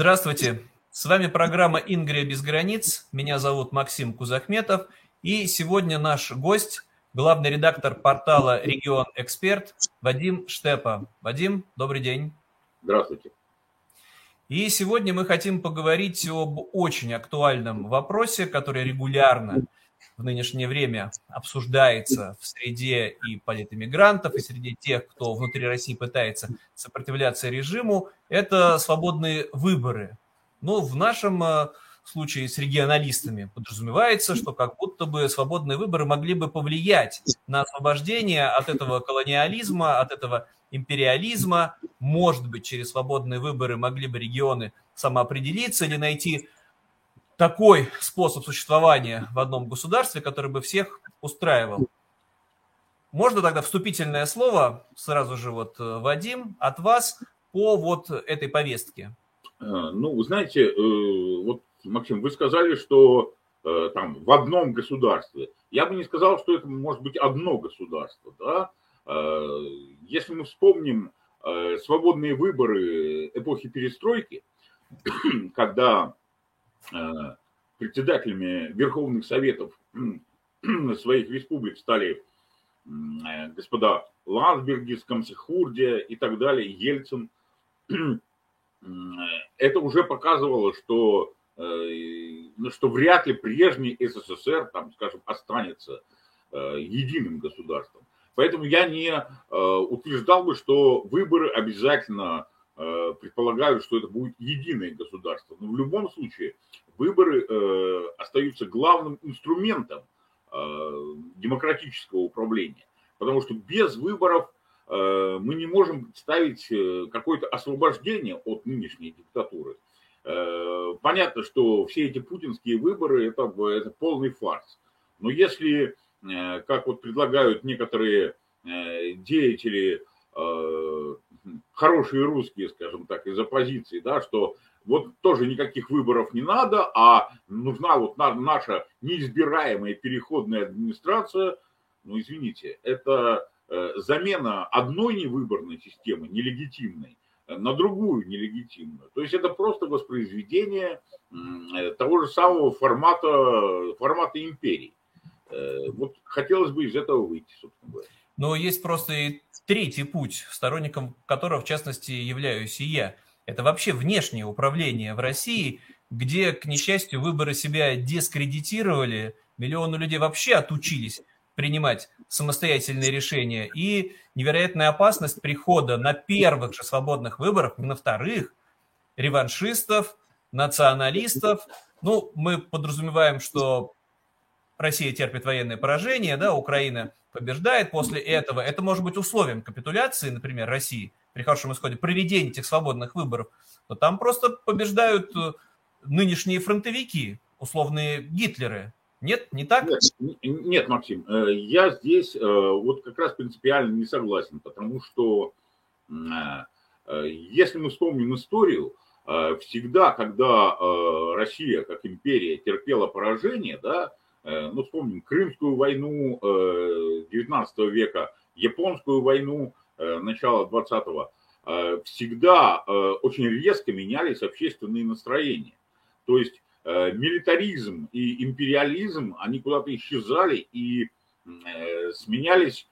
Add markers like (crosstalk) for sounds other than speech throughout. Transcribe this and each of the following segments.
Здравствуйте, с вами программа «Ингрия без границ». Меня зовут Максим Кузахметов. И сегодня наш гость, главный редактор портала «Регион Эксперт» Вадим Штепа. Вадим, добрый день. Здравствуйте. И сегодня мы хотим поговорить об очень актуальном вопросе, который регулярно в нынешнее время обсуждается в среде и политэмигрантов, и среди тех, кто внутри России пытается сопротивляться режиму, это свободные выборы. Но в нашем э, случае с регионалистами подразумевается, что как будто бы свободные выборы могли бы повлиять на освобождение от этого колониализма, от этого империализма. Может быть, через свободные выборы могли бы регионы самоопределиться или найти такой способ существования в одном государстве, который бы всех устраивал. Можно тогда вступительное слово, сразу же вот, э, Вадим, от вас по вот этой повестке? Э, ну, знаете, э, вот, Максим, вы сказали, что там в одном государстве. Я бы не сказал, что это может быть одно государство. Да? Если мы вспомним свободные выборы эпохи перестройки, (clears throat) когда Э, председателями Верховных Советов (clears throat) своих республик стали э, господа Ландбергис, Комсихурдия и так далее, Ельцин. (clears throat) Это уже показывало, что, э, ну, что вряд ли прежний СССР, там, скажем, останется единым государством. Поэтому я не утверждал бы, что выборы обязательно Э, предполагают, что это будет единое государство. Но в любом случае выборы э, остаются главным инструментом э, демократического управления. Потому что без выборов мы не можем представить какое-то освобождение от нынешней диктатуры. Понятно, что все эти путинские выборы это, это полный фарс. Но если, как вот предлагают некоторые деятели хорошие русские, скажем так, из оппозиции, да, что вот тоже никаких выборов не надо, а нужна вот наша неизбираемая переходная администрация, ну, извините, это э, замена одной невыборной системы, нелегитимной, на другую нелегитимную. То есть это просто воспроизведение э, того же самого формата, формата империи. Э, вот хотелось бы из этого выйти, собственно говоря. Но есть просто и третий путь, сторонником которого, в частности, являюсь и я. Это вообще внешнее управление в России, где, к несчастью, выборы себя дискредитировали, миллионы людей вообще отучились принимать самостоятельные решения, и невероятная опасность прихода на первых же свободных выборах, на вторых, реваншистов, националистов. Ну, мы подразумеваем, что Россия терпит военное поражение, да, Украина побеждает после этого. Это может быть условием капитуляции, например, России при хорошем исходе, проведения этих свободных выборов, то там просто побеждают э, нынешние фронтовики, условные Гитлеры. Нет, не так? Нет, нет, Максим, э, я здесь э, вот как раз принципиально не согласен, потому что если мы вспомним историю, всегда, когда Россия как империя терпела поражение, да, ну, вспомним Крымскую войну 19 э, века, Японскую войну э, начала 20-го, всегда очень резко менялись общественные настроения. То есть милитаризм и империализм, они куда-то исчезали и сменялись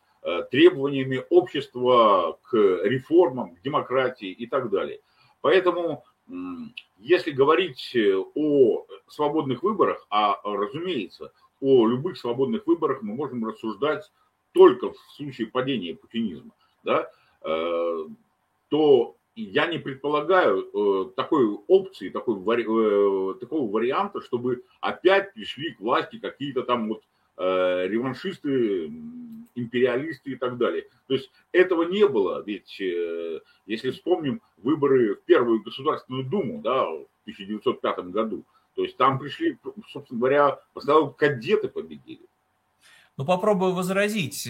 требованиями общества к реформам, к демократии и так далее. Поэтому если говорить э, о свободных выборах, а разумеется, о любых свободных выборах мы можем рассуждать только в случае падения путинизма, да, э, то я не предполагаю э, такой опции, такой, такого варианта, чтобы опять пришли к власти какие-то там вот реваншисты, империалисты и так далее. То есть этого не было, ведь э, если вспомним выборы в Первую Государственную Думу да, в 1905 году, то есть там пришли, собственно говоря, в основном кадеты победили. Ну, попробую возразить,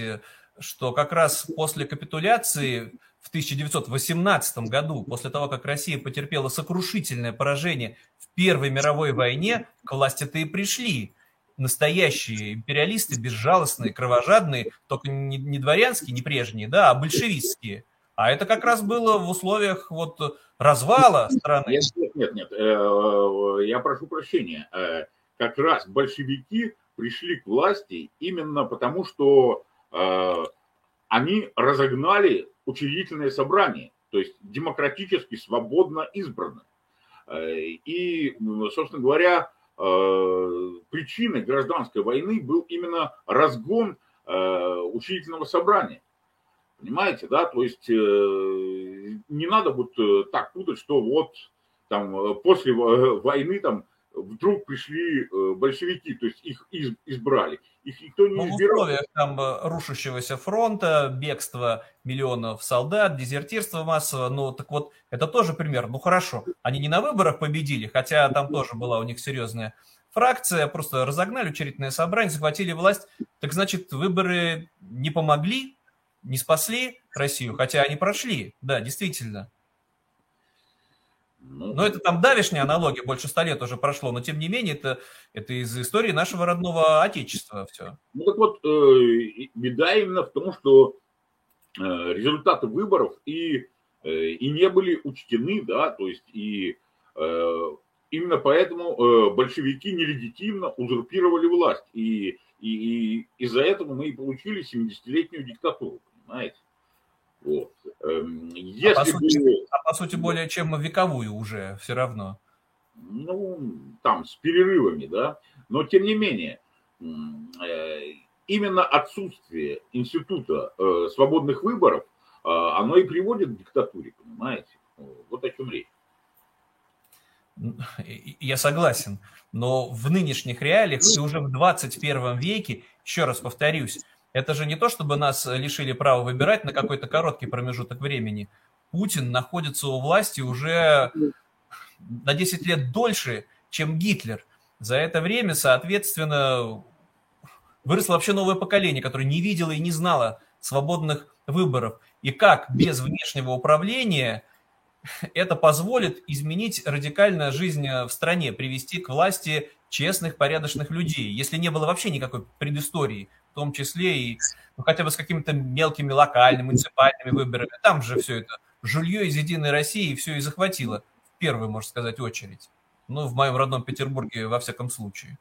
что как раз после капитуляции в 1918 году, после того, как Россия потерпела сокрушительное поражение в Первой мировой войне, к власти-то и пришли настоящие империалисты, безжалостные, кровожадные, только не, не дворянские, не прежние, да, а большевистские. А это как раз было в условиях вот развала страны. Нет, нет, нет. Э, я прошу прощения. Э, как раз большевики пришли к власти именно потому, что э, они разогнали учредительное собрание, то есть демократически, свободно избрано. И, собственно говоря, причиной гражданской войны был именно разгон учредительного собрания. Понимаете, да? То есть не надо вот так путать, что вот там после войны там вдруг пришли э, большевики, то есть их избрали. Их никто не ну, избирал. В условиях там э, рушащегося фронта, бегства миллионов солдат, дезертирства массового, ну так вот, это тоже пример. Ну хорошо, они не на выборах победили, хотя там тоже была у них серьезная фракция, просто разогнали учредительное собрание, захватили власть. Так значит, выборы не помогли, не спасли Россию, хотя они прошли, да, действительно. Ну, но это там давишняя аналогия, больше ста лет уже прошло, но тем не менее это, это из истории нашего родного Отечества все. Ну так вот, э, беда именно в том, что э, результаты выборов и, э, и не были учтены, да, то есть и именно поэтому большевики нелегитимно узурпировали власть, и, и, и из-за этого мы и получили 70-летнюю диктатуру, понимаете? Вот. Эм, если а, по сути, бы... а по сути более чем вековую уже все равно. Ну, там, с перерывами, да. Но тем не менее, э, именно отсутствие института э, свободных выборов, э, оно и приводит к диктатуре, понимаете? Вот о чем речь. Я согласен, но в нынешних реалиях и уже в 21 веке, еще раз повторюсь, это же не то, чтобы нас лишили права выбирать на какой-то короткий промежуток времени. Путин находится у власти уже на 10 лет дольше, чем Гитлер. За это время, соответственно, выросло вообще новое поколение, которое не видело и не знало свободных выборов. И как без внешнего управления это позволит изменить радикально жизнь в стране, привести к власти честных, порядочных людей, если не было вообще никакой предыстории в том числе и ну, хотя бы с какими-то мелкими локальными, муниципальными выборами. Там же все это жулье из «Единой России» все и захватило в первую, можно сказать, очередь. Ну, в моем родном Петербурге, во всяком случае.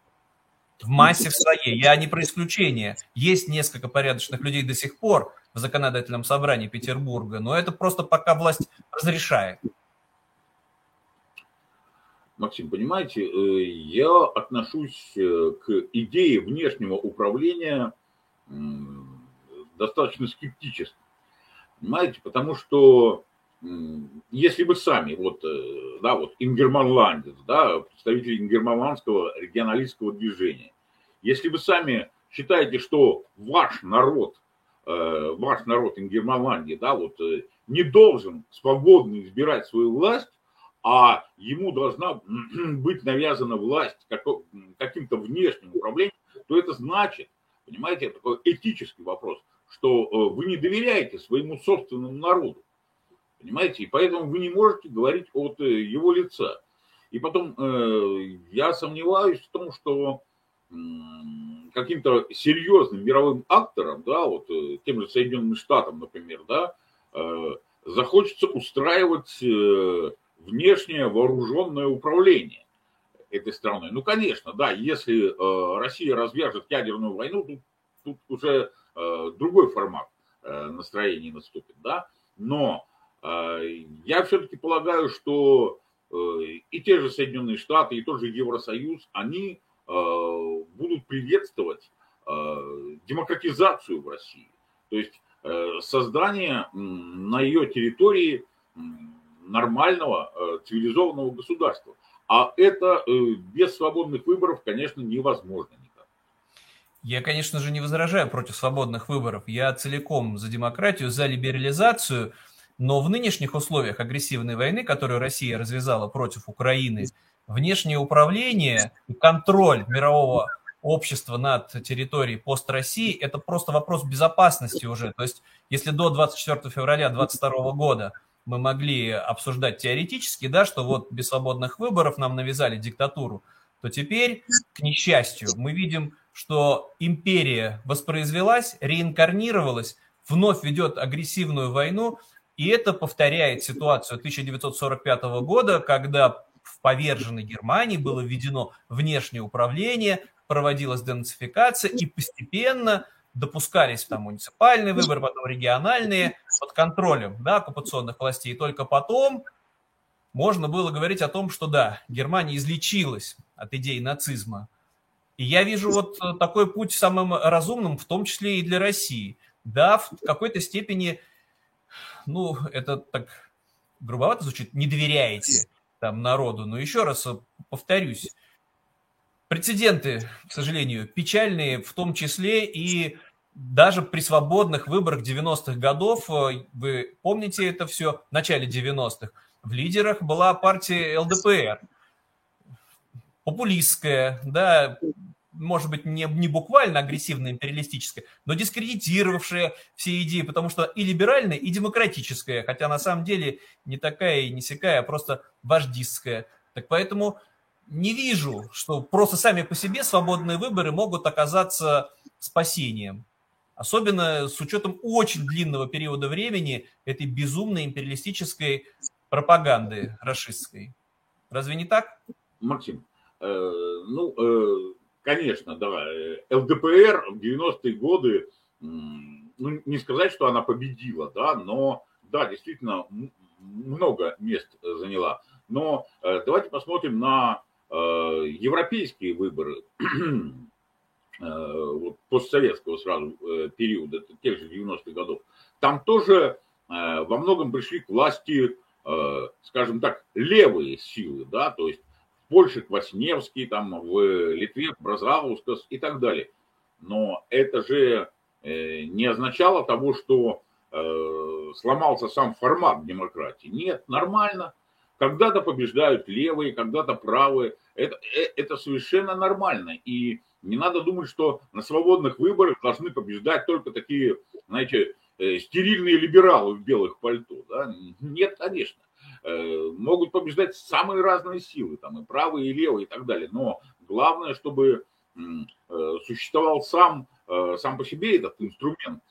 В массе в своей. Я не про исключение. Есть несколько порядочных людей до сих пор в законодательном собрании Петербурга, но это просто пока власть разрешает. Максим, понимаете, э, я отношусь э, к идее внешнего управления достаточно скептически. Понимаете, потому что если вы сами, вот, э, да, вот ингерманландец, да, представитель ингерманландского регионалистского движения, если вы сами считаете, что ваш народ, ваш народ Ингерманландии, да, вот, не должен свободно избирать свою власть, а ему должна (clears throat) быть навязана власть каким-то внешним управлением, то это значит, понимаете, это такой этический вопрос, что э, вы не доверяете своему собственному народу. Понимаете? И поэтому вы не можете говорить от э, его лица. И потом э, я сомневаюсь в том, что каким-то серьезным мировым акторам, да, вот тем же Соединенным Штатам, например, да, захочется устраивать внешнее вооруженное управление этой страной. Ну, конечно, да, если э, Россия развяжет ядерную войну, тут, тут уже э, другой формат э, настроения наступит, да, но э, я все-таки полагаю, что э, и те же Соединенные Штаты, и тот же Евросоюз, они э, будут приветствовать э, демократизацию в России, то есть э, создание э, на ее территории э, нормального э, цивилизованного государства. А это э, без свободных выборов, конечно, невозможно. Я, конечно же, не возражаю против свободных выборов. Я целиком за демократию, за либерализацию, но в нынешних условиях агрессивной войны, которую Россия развязала против Украины, внешнее управление и контроль мирового общества над территорией пост России, это просто вопрос безопасности уже. То есть, если до 24 февраля 2022 года мы могли обсуждать теоретически, да, что вот без свободных выборов нам навязали диктатуру, то теперь, к несчастью, мы видим, что империя воспроизвелась, реинкарнировалась, вновь ведет агрессивную войну, И это повторяет ситуацию 1945 года, когда в поверженной Германии было введено внешнее управление, проводилась денацификация, и постепенно допускались там муниципальные выборы, потом региональные, под контролем да, оккупационных властей. И только потом можно было говорить о том, что да, Германия излечилась от идей нацизма. И я вижу вот такой путь самым разумным, в том числе и для России. Да, в какой-то степени, ну, это так грубовато звучит, не доверяете там народу. Но еще раз повторюсь, прецеденты, к сожалению, печальные, в том числе и даже при свободных выборах 90-х годов, э, вы помните это все, в начале 90-х, в лидерах была партия ЛДПР, популистская, да, может быть, не, не буквально агрессивная, империалистическая, но дискредитировавшая все идеи, потому что и либеральная, и демократическая, хотя на самом деле не такая и не сякая, а просто вождистская. Так поэтому не вижу, что просто сами по себе свободные выборы могут оказаться спасением. Особенно с учетом очень длинного периода времени этой безумной империалистической пропаганды расистской. Разве не так? Максим, э, ну, э, конечно, да, э, ЛДПР в 90-е годы, ну, не сказать, что она победила, да, но, да, действительно, много мест заняла. Но э, давайте посмотрим на э, европейские выборы (clears throat) Э, вот, постсоветского сразу э, периода, тех же 90-х годов, там тоже э, во многом пришли к власти, скажем так, левые силы, да, то есть Польше Квасневский, там в Литве Бразаускас и так далее. Но это же не означало того, что сломался сам формат демократии. Нет, нормально. Когда-то побеждают левые, когда-то правые. Это, это совершенно нормально. И не надо думать, что на свободных выборах должны побеждать только такие, знаете, э, стерильные либералы в белых пальто. Да? Нет, конечно. Э, могут побеждать самые разные силы, там и правые, и левые, и так далее. Но главное, чтобы э, существовал сам, сам по себе этот инструмент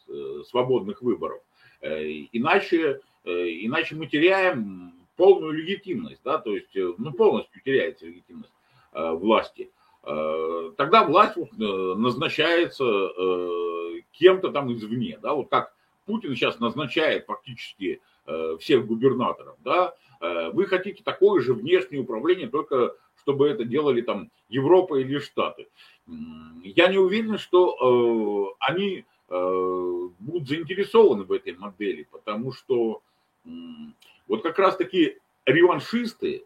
свободных выборов. Иначе, иначе мы теряем полную легитимность, да, то есть ну, полностью теряется легитимность власти. Э, тогда власть э, назначается э, кем-то там извне, да, вот как Путин сейчас назначает фактически всех губернаторов, да, вы хотите такое же внешнее управление, только чтобы это делали там Европа или Штаты. Я не уверен, что они будут заинтересованы в этой модели, потому что вот как раз таки реваншисты,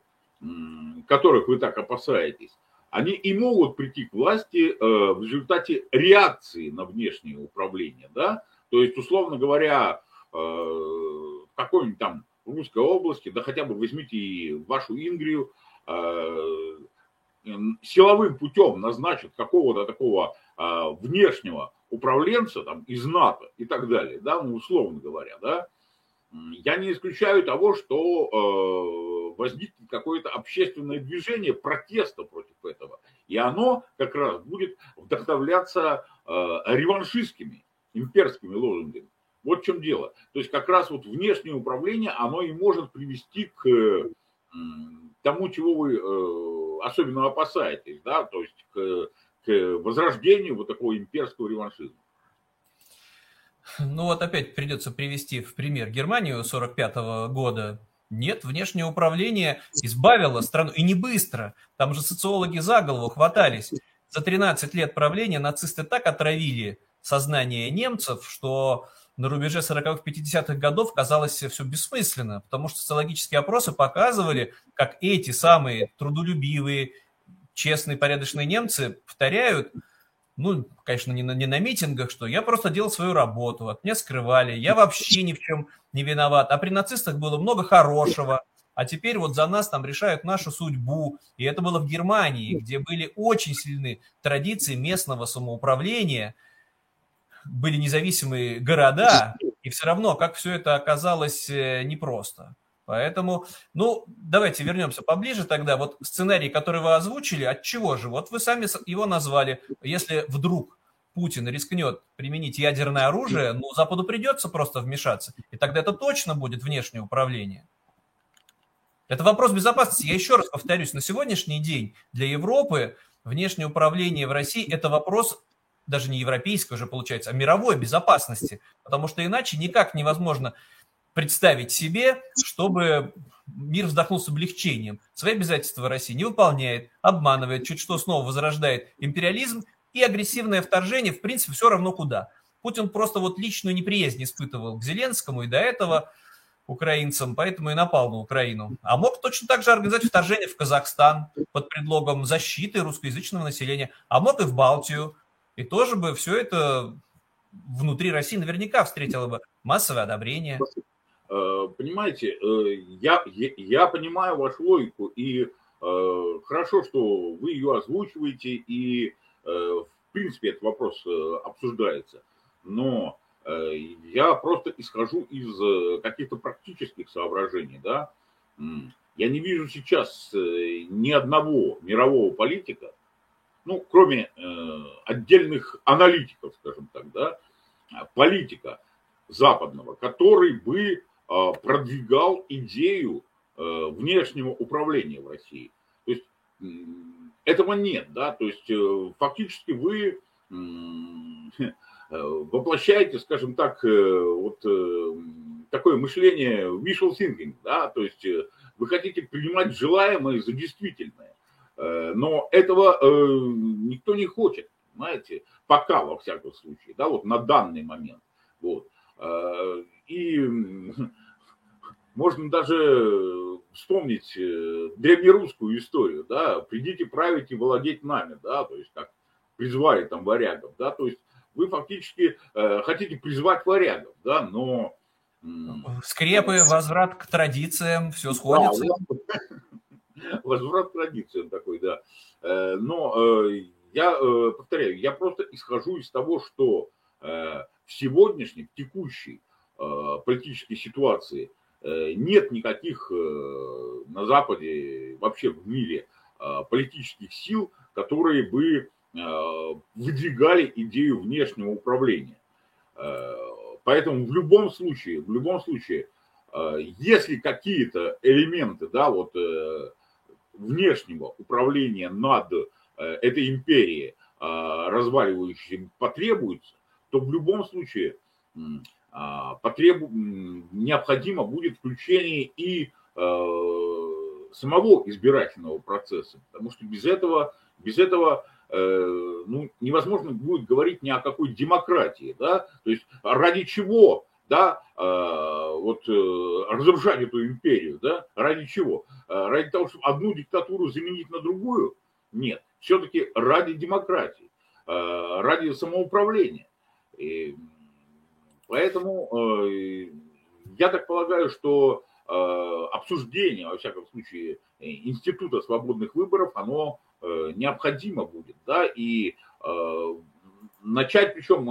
которых вы так опасаетесь, они и могут прийти к власти э, в результате реакции на внешнее управление, да, то есть, условно говоря, э, какой-нибудь там русской области, да хотя бы возьмите и вашу Ингрию, э, силовым путем назначат какого-то такого внешнего управленца там из НАТО и так далее, да, ну, условно говоря, да, я не исключаю того, что э, возникнет какое-то общественное движение протеста против этого. И оно как раз будет вдохновляться э, реваншистскими, имперскими лозунгами. Вот в чем дело. То есть как раз вот внешнее управление, оно и может привести к тому, чего вы э, особенно опасаетесь, да, то есть к, к возрождению вот такого имперского реваншизма. Ну вот опять придется привести в пример Германию 45 года. Нет, внешнее управление избавило страну, и не быстро. Там же социологи за голову хватались. За 13 лет правления нацисты так отравили сознание немцев, что на рубеже 40-х, 50-х годов казалось все бессмысленно, потому что социологические опросы показывали, как эти самые трудолюбивые, честные, порядочные немцы повторяют – ну, конечно, не на, не на митингах, что я просто делал свою работу, от меня скрывали, я вообще ни в чем не виноват. А при нацистах было много хорошего, а теперь вот за нас там решают нашу судьбу. И это было в Германии, где были очень сильные традиции местного самоуправления, были независимые города, и все равно, как все это оказалось э, непросто. Поэтому, ну, давайте вернемся поближе тогда. Вот сценарий, который вы озвучили, от чего же? Вот вы сами его назвали. Если вдруг Путин рискнет применить ядерное оружие, ну, Западу придется просто вмешаться. И тогда это точно будет внешнее управление. Это вопрос безопасности. Я еще раз повторюсь, на сегодняшний день для Европы внешнее управление в России – это вопрос даже не европейской уже получается, а мировой безопасности. Потому что иначе никак невозможно представить себе, чтобы мир вздохнул с облегчением. Свои обязательства Россия не выполняет, обманывает, чуть что снова возрождает империализм и агрессивное вторжение, в принципе, все равно куда. Путин просто вот личную неприязнь испытывал к Зеленскому и до этого украинцам, поэтому и напал на Украину. А мог точно так же организовать вторжение в Казахстан под предлогом защиты русскоязычного населения, а мог и в Балтию. И тоже бы все это внутри России наверняка встретило бы массовое одобрение. Э, понимаете, э, я, я понимаю вашу логику, и э, хорошо, что вы ее озвучиваете, и в принципе этот вопрос обсуждается. Но я просто исхожу из каких-то практических соображений, да. Я не вижу сейчас ни одного мирового политика, ну, кроме отдельных аналитиков, скажем так, да, политика западного, который бы а, продвигал идею э, внешнего управления в России. То есть этого нет, да, то есть э, фактически вы (laughs) э, воплощаете, скажем так, вот такое мышление visual thinking, да, то есть вы хотите принимать желаемое за действительное, но этого никто не хочет, знаете, пока во всяком случае, да, вот на данный момент, вот. И (laughs) можно даже вспомнить э, древнерусскую историю, да, придите править и владеть нами, да, то есть как призвали там варягов, да, то есть вы фактически э, хотите призвать варягов, да, но... Скрепы, возврат к традициям, все сходится. Да, (laughs) возврат к традициям такой, да. Э, но э, я повторяю, я просто исхожу из того, что в сегодняшней, в текущей политической ситуации Э, нет никаких э, на Западе, вообще в мире э, политических сил, которые бы выдвигали идею внешнего управления. Поэтому в любом случае, в любом случае, если какие-то элементы, да, вот внешнего управления над этой империей разваливающей потребуется, то в любом случае а, потреб... необходимо будет включение и э, самого избирательного процесса, потому что без этого, без этого э, ну, невозможно будет говорить ни о какой демократии, да, то есть ради чего, да, э, вот разрушать эту империю, да, ради чего, ради того, чтобы одну диктатуру заменить на другую, нет, все-таки ради демократии, ради самоуправления. И Поэтому э, я так полагаю, что э, обсуждение, во всяком случае, института свободных выборов, оно э, необходимо будет, да, и начать, причем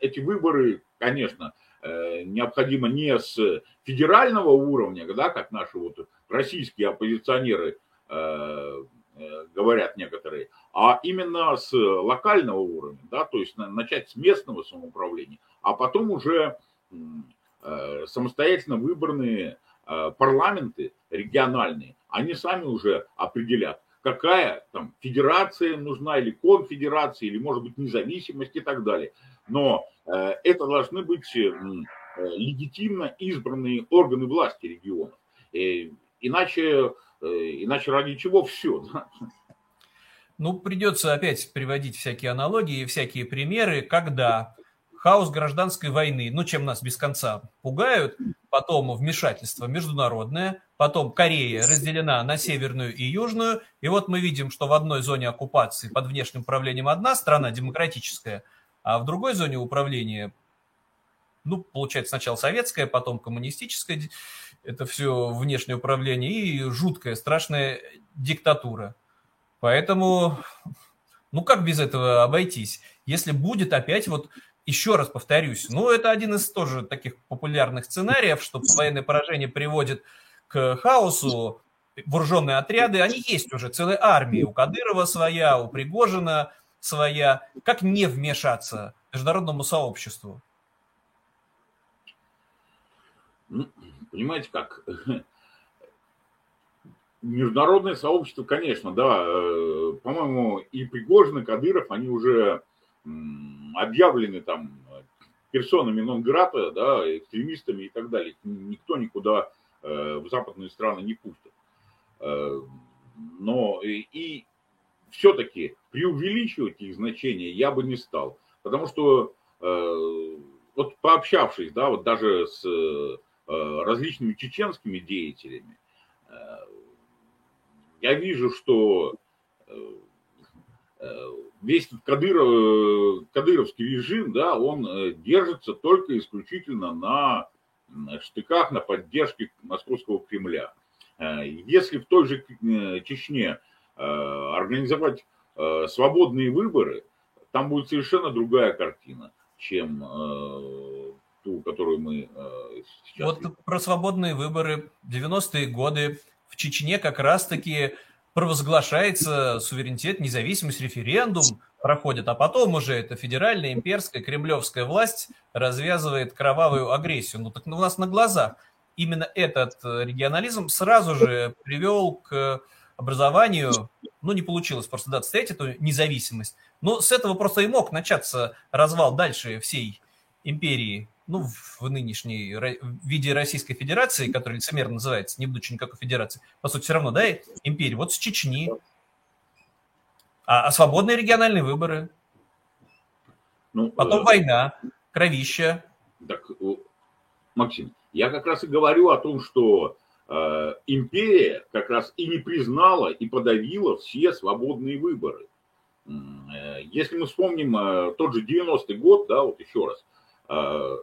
эти выборы, конечно, необходимо не с федерального уровня, да, как наши вот российские оппозиционеры говорят некоторые, а именно с локального уровня, да, то есть начать с местного самоуправления, а потом уже э, самостоятельно выбранные э, парламенты региональные, они сами уже определят, какая там федерация нужна или конфедерация, или может быть независимость и так далее. Но э, это должны быть легитимно избранные органы власти регионов. Иначе, иначе ради чего все? Ну, придется опять приводить всякие аналогии, всякие примеры, когда хаос гражданской войны, ну, чем нас без конца пугают, потом вмешательство международное, потом Корея разделена на северную и южную, и вот мы видим, что в одной зоне оккупации под внешним управлением одна страна демократическая, а в другой зоне управления, ну, получается, сначала советская, потом коммунистическая, это все внешнее управление, и жуткая, страшная диктатура. Поэтому, ну, как без этого обойтись? Если будет опять вот еще раз повторюсь, ну, это один из тоже таких популярных сценариев, что военное поражение приводит к хаосу, вооруженные отряды, они есть уже, целые армии, у Кадырова своя, у Пригожина, своя. Как не вмешаться международному сообществу? Ну, понимаете как? Международное сообщество, конечно, да, э, по-моему, и Пригожин, и Кадыров, они уже объявлены там персонами нон-грата, да, экстремистами и так далее. Никто никуда э, в западные страны не пустит. Э, но и, и все-таки преувеличивать их значение я бы не стал. Потому что вот пообщавшись, да, вот даже с различными чеченскими деятелями, я вижу, что э, э, весь этот Кадыров, кадыровский режим, да, он э, держится только исключительно на штыках, на поддержке московского Кремля. Если в той же Чечне организовать свободные выборы, там будет совершенно другая картина, чем ту, которую мы сейчас... Вот видим. про свободные выборы 90-е годы в Чечне как раз-таки провозглашается суверенитет, независимость, референдум проходит, а потом уже эта федеральная, имперская, кремлевская власть развязывает кровавую агрессию. Ну так у нас на глазах именно этот э, регионализм сразу же привел к образованию, ну не получилось просто да, отстоять эту независимость, но с этого просто и мог начаться развал дальше всей империи ну, в нынешней виде Российской Федерации, которая лицемерно называется, не будучи никакой федерации, по сути, все равно, да, империя, вот с Чечни. А, а свободные региональные выборы. Ну, Потом э, война, кровища. Так, Максим, я как раз и говорю о том, что империя как раз и не признала и подавила все свободные выборы. Э, если мы вспомним э, тот же 90-й год, да, вот еще раз, э,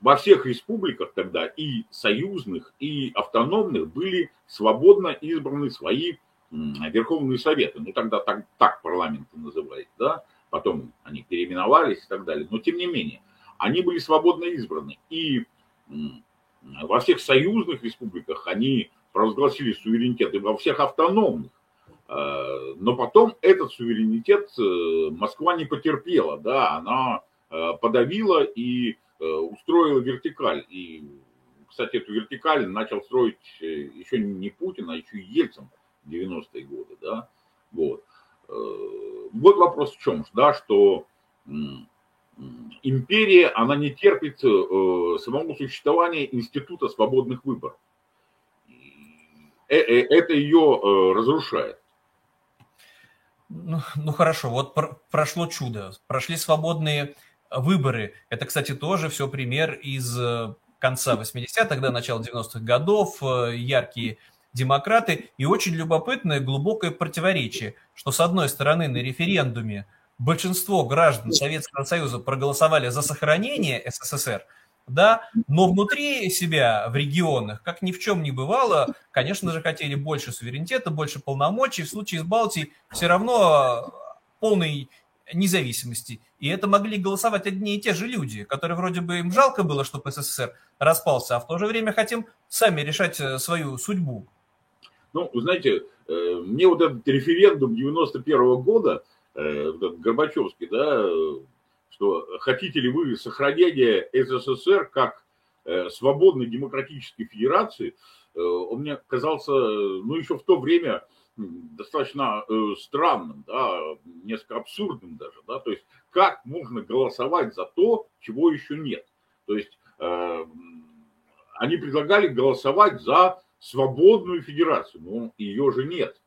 во всех республиках тогда и союзных, и автономных были свободно избраны свои верховные советы. Ну, тогда так, так парламенты называют, да, потом они переименовались и так далее. Но, тем не менее, они были свободно избраны. И во всех союзных республиках они провозгласили суверенитет, и во всех автономных. Э, но потом этот суверенитет э, Москва не потерпела, да, она э, подавила и устроила вертикаль. И, кстати, эту вертикаль начал строить еще не Путин, а еще Ельцин в 90-е годы. Да? Вот. Вот вопрос в чем, да, что империя, она не терпит самого существования института свободных выборов. Это ее разрушает. Ну, ну хорошо, вот прошло чудо. Прошли свободные выборы. Это, кстати, тоже все пример из э, конца 80-х, тогда начала 90-х годов, э, яркие демократы. И очень любопытное глубокое противоречие, что с одной стороны на референдуме большинство граждан Советского Союза проголосовали за сохранение СССР, да, но внутри себя в регионах, как ни в чем не бывало, конечно же, хотели больше суверенитета, больше полномочий. В случае с Балтией все равно полный независимости. И это могли голосовать одни и те же люди, которые вроде бы им жалко было, чтобы СССР распался, а в то же время хотим сами решать э, свою судьбу. Ну, знаете, э, мне вот этот референдум 91 -го года, э, Горбачевский, да, что хотите ли вы сохранения СССР как свободной демократической федерации, он мне казался, ну, еще в то время достаточно э, странным, да, несколько абсурдным даже, да, то есть как можно голосовать за то, чего еще нет. То есть э, они предлагали голосовать за свободную федерацию, но ее же нет.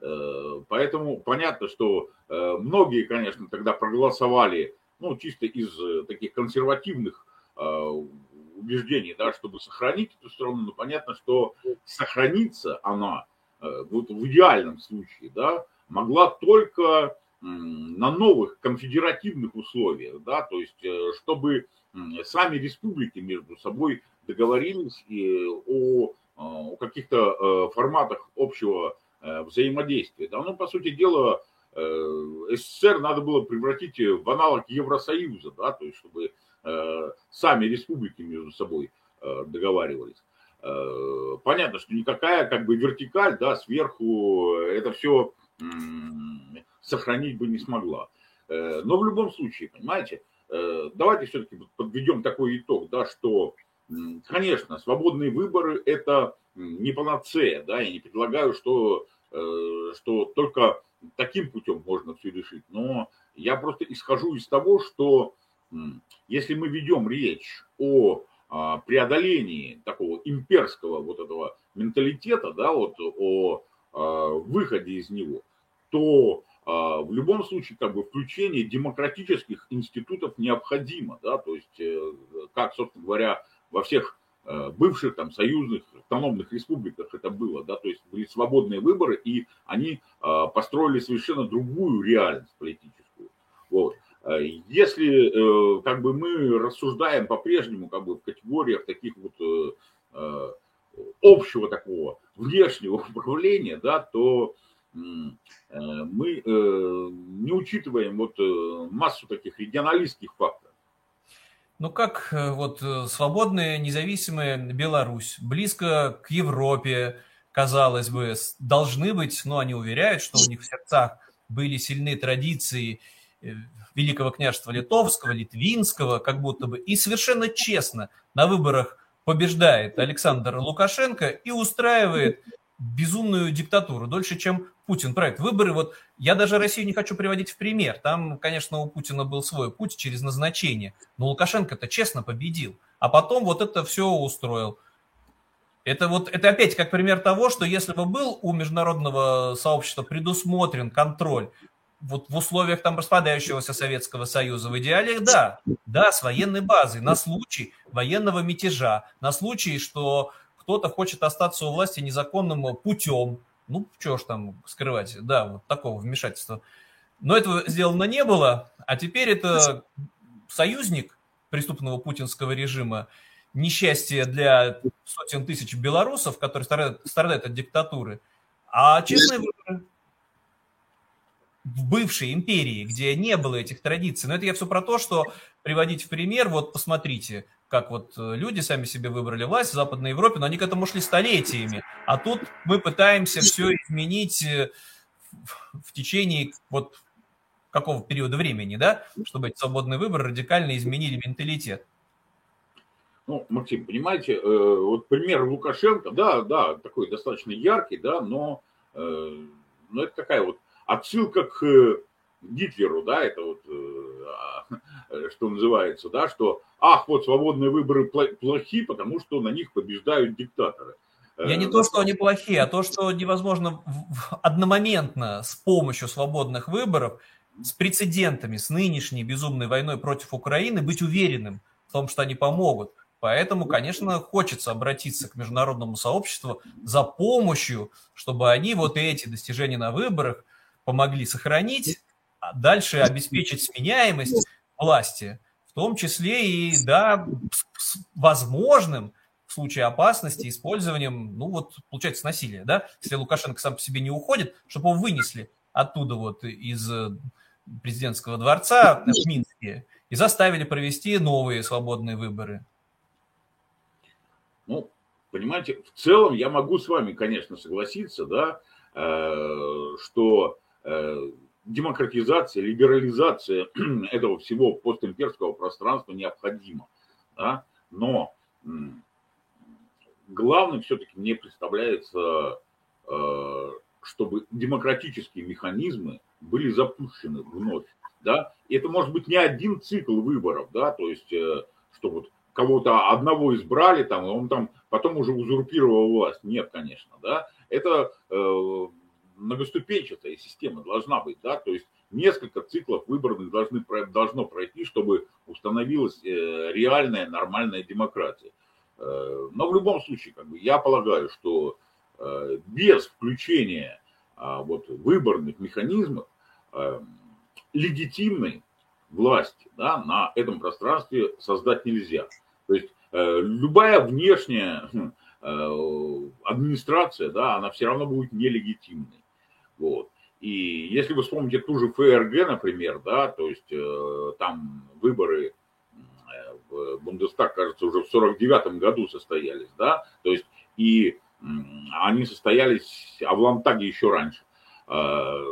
Э, поэтому понятно, что э, многие, конечно, тогда проголосовали, ну, чисто из э, таких консервативных убеждений, да, чтобы сохранить эту страну, но понятно, что сохранится она вот в идеальном случае, да, могла только на новых конфедеративных условиях, да, то есть чтобы сами республики между собой договорились о, о каких-то форматах общего взаимодействия. Да, ну, по сути дела, СССР надо было превратить в аналог Евросоюза, да, то есть чтобы сами республики между собой договаривались. Э, понятно, что никакая как бы вертикаль, да, сверху это все сохранить бы не смогла. Но в любом случае, понимаете, давайте все-таки подведем такой итог, да, что, конечно, свободные выборы – это не панацея, да, я не предлагаю, что, что только таким путем можно все решить, но я просто исхожу из того, что если мы ведем речь о а, преодолении такого имперского вот этого менталитета, да, вот о а, выходе из него, то а, в любом случае как бы включение демократических институтов необходимо, да, то есть э, как, собственно говоря, во всех э, бывших там союзных автономных республиках это было, да, то есть были свободные выборы, и они построили совершенно другую реальность политическую. Вот. Э, если э, как бы мы рассуждаем по-прежнему как бы в категориях таких вот э, общего такого внешнего (laughs) управления, да, то мы не учитываем вот массу таких регионалистских факторов. Ну как вот свободная, независимая Беларусь, близко к Европе, казалось бы, должны быть, но они уверяют, что у них в сердцах были сильные традиции Великого княжества Литовского, Литвинского, как будто бы. И совершенно честно на выборах побеждает Александр Лукашенко и устраивает безумную диктатуру, дольше, чем Путин правит. Выборы, вот я даже Россию не хочу приводить в пример. Там, конечно, у Путина был свой путь через назначение. Но Лукашенко-то честно победил. А потом вот это все устроил. Это вот это опять как пример того, что если бы был у международного сообщества предусмотрен контроль вот в условиях там распадающегося Советского Союза, в идеале, да, да, с военной базой, на случай военного мятежа, на случай, что кто-то хочет остаться у власти незаконным путем, ну, что ж там скрывать, да, вот такого вмешательства. Но этого сделано не было, а теперь это союзник преступного путинского режима, несчастье для сотен тысяч белорусов, которые страдают, страдают от диктатуры, а честные выборы – в бывшей империи, где не было этих традиций. Но это я все про то, что приводить в пример, вот посмотрите, как вот э, люди сами себе выбрали власть в Западной Европе, но они к этому шли столетиями. А тут мы пытаемся все изменить э, в течение вот какого периода времени, да, чтобы эти свободные выборы радикально изменили менталитет. Ну, Максим, понимаете, э, вот пример Лукашенко, да, да, такой достаточно яркий, да, но, но это такая вот отсылка к Гитлеру, да, это вот, что называется, да, что, ах, вот свободные выборы плохи, потому что на них побеждают диктаторы. Я не э, то, что они плохие, а то, что невозможно одномоментно с помощью свободных выборов, с прецедентами, с нынешней безумной войной против Украины быть уверенным в том, что они помогут. Поэтому, конечно, хочется обратиться к международному сообществу за помощью, чтобы они вот эти достижения на выборах – помогли сохранить, а дальше обеспечить сменяемость власти, в том числе и, да, с возможным в случае опасности использованием, ну вот, получается, насилия, да, если Лукашенко сам по себе не уходит, чтобы его вынесли оттуда вот из э, президентского дворца в Минске и заставили провести новые свободные выборы. Ну, понимаете, в целом я могу с вами, конечно, согласиться, да, э, что Э, демократизация, либерализация (clears throat) этого всего постимперского пространства необходима. Да? Но главным все-таки мне представляется, э, чтобы демократические механизмы были запущены вновь. Да? И это может быть не один цикл выборов, да, то есть, э, что вот кого-то одного избрали, там, и он там потом уже узурпировал власть. Нет, конечно, да. Это многоступенчатая система должна быть, да, то есть несколько циклов выборных должны, должно пройти, чтобы установилась э, реальная нормальная демократия. Э, но в любом случае, как бы, я полагаю, что э, без включения а, вот, выборных механизмов легитимной власти да, на этом пространстве создать нельзя. То есть любая внешняя хм, администрация, да, она все равно будет нелегитимной. Вот. И если вы вспомните ту же ФРГ, например, да, то есть э, там выборы э, в Бундестаг, кажется, уже в 49 году состоялись, да, то есть и они состоялись, а в Ламтаге еще раньше. Э,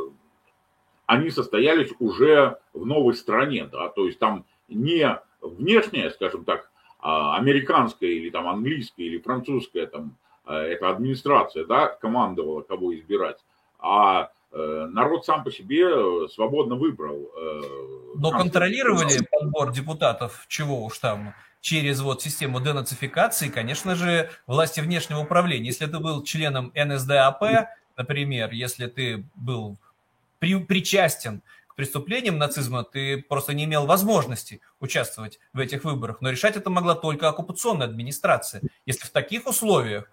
они состоялись уже в новой стране, да, то есть там не внешняя, скажем так, а американская или там английская или французская там э, эта администрация, да, командовала, кого избирать, а э, народ сам по себе свободно выбрал. Но контролировали подбор депутатов, чего уж там, через вот систему денацификации, конечно же, власти внешнего управления. Если ты был членом НСДАП, например, если ты был при, причастен к преступлениям нацизма, ты просто не имел возможности участвовать в этих выборах. Но решать это могла только оккупационная администрация. Если в таких условиях,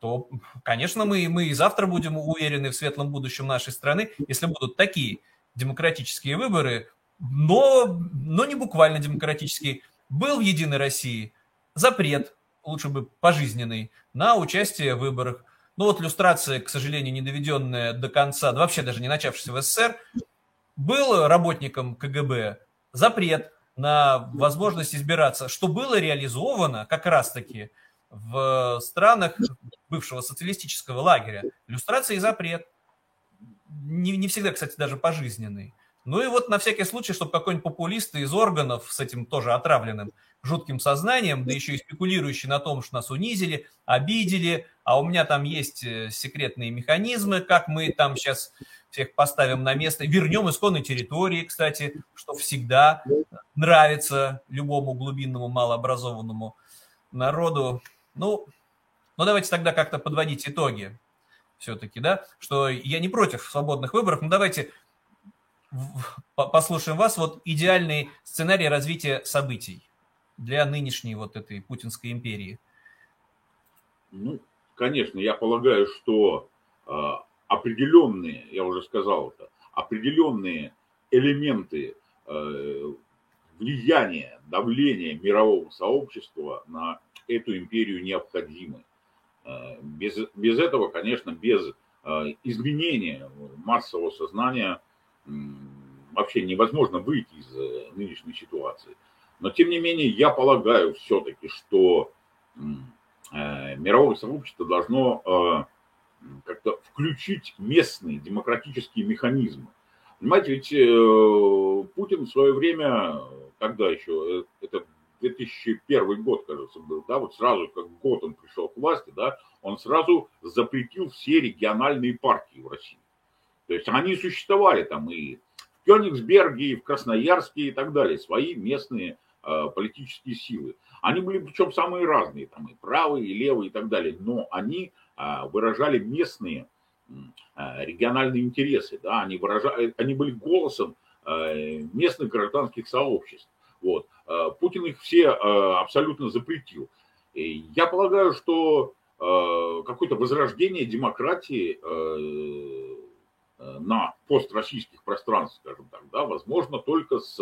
то, конечно, мы, мы и завтра будем уверены в светлом будущем нашей страны, если будут такие демократические выборы, но, но не буквально демократические. Был в Единой России запрет, лучше бы пожизненный, на участие в выборах. Ну вот иллюстрация, к сожалению, не доведенная до конца, вообще даже не начавшаяся в СССР, был работником КГБ запрет на возможность избираться, что было реализовано как раз-таки в странах бывшего социалистического лагеря. Иллюстрация и запрет. Не, не всегда, кстати, даже пожизненный. Ну и вот на всякий случай, чтобы какой-нибудь популист из органов с этим тоже отравленным жутким сознанием, да еще и спекулирующий на том, что нас унизили, обидели, а у меня там есть э, секретные механизмы, как мы там сейчас всех поставим на место, вернем исконной территории, кстати, что всегда нравится любому глубинному малообразованному народу. Ну, ну давайте тогда как-то подводить итоги все-таки, да, что я не против свободных выборов, но давайте послушаем вас. Вот идеальный сценарий развития событий для нынешней вот этой Путинской империи. Ну, конечно, я полагаю, что э, определенные, я уже сказал это, определенные элементы э, влияния, давления мирового сообщества на эту империю необходимы. Э, без, без этого, конечно, без э, изменения массового сознания вообще невозможно выйти из э, нынешней ситуации. Но, тем не менее, я полагаю все-таки, что мировое сообщество должно как-то включить местные демократические механизмы. Понимаете, ведь Путин в свое время, когда еще, это 2001 год, кажется, был, да, вот сразу, как год он пришел к власти, да, он сразу запретил все региональные партии в России. То есть они существовали там и в Кёнигсберге, и в Красноярске и так далее, свои местные э, политические силы. Они были причем самые разные, там и правые, и левые и так далее, но они э, выражали местные э, региональные интересы, да, они, выражали, они были голосом местных гражданских сообществ. Вот. Э, Путин их все э, абсолютно запретил. И я полагаю, что э, какое-то возрождение демократии на построссийских пространствах, скажем так, да, возможно только с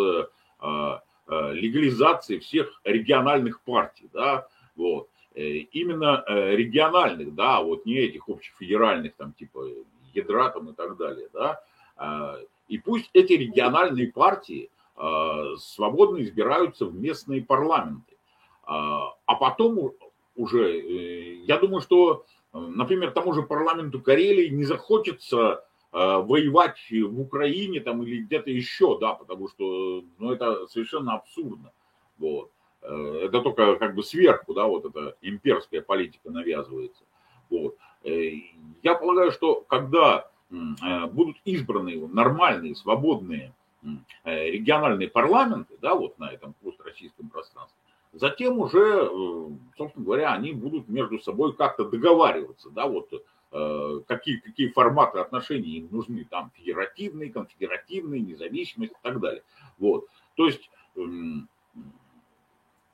легализацией всех региональных партий, да, вот. Именно региональных, да, вот не этих общефедеральных, там, типа ядра там и так далее, да, и пусть эти региональные партии свободно избираются в местные парламенты, а потом уже, я думаю, что, например, тому же парламенту Карелии не захочется Э, воевать в Украине там или где-то еще, да, потому что, ну, это совершенно абсурдно, вот. Э, это только как бы сверху, да, вот эта имперская политика навязывается, вот. Э, я полагаю, что когда будут избраны нормальные, свободные региональные парламенты, да, вот на этом построссийском пространстве, затем уже, собственно говоря, они будут между собой как-то договариваться, да, вот Э, какие, какие форматы отношений им нужны, там федеративные, конфедеративные, независимость и так далее. Вот. То есть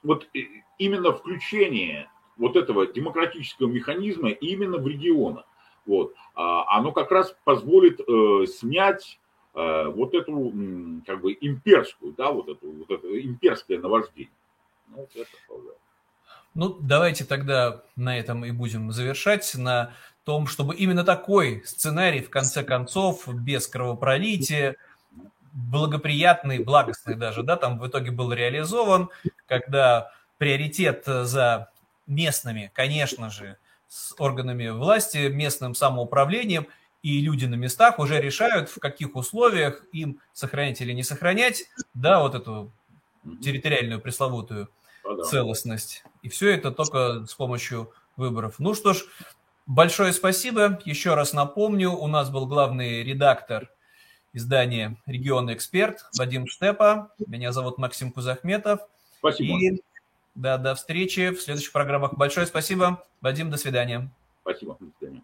вот именно включение вот этого демократического механизма именно в регионах, вот, а, оно как раз позволит э, снять э, вот эту как бы имперскую, да, вот эту вот это имперское наваждение. Ну, это, ну, давайте тогда на этом и будем завершать, на том, чтобы именно такой сценарий, в конце концов, без кровопролития, благоприятный, благостный даже, да, там в итоге был реализован, когда приоритет за местными, конечно же, с органами власти, местным самоуправлением и люди на местах уже решают, в каких условиях им сохранять или не сохранять, да, вот эту территориальную пресловутую а, целостность. И все это только с помощью выборов. Ну что ж, большое спасибо. Еще раз напомню, у нас был главный редактор издания «Регионный эксперт» Вадим Штепа. Меня зовут Максим Кузахметов. Спасибо. И да, до встречи в следующих программах. Большое спасибо. Вадим, до свидания. Спасибо. До свидания.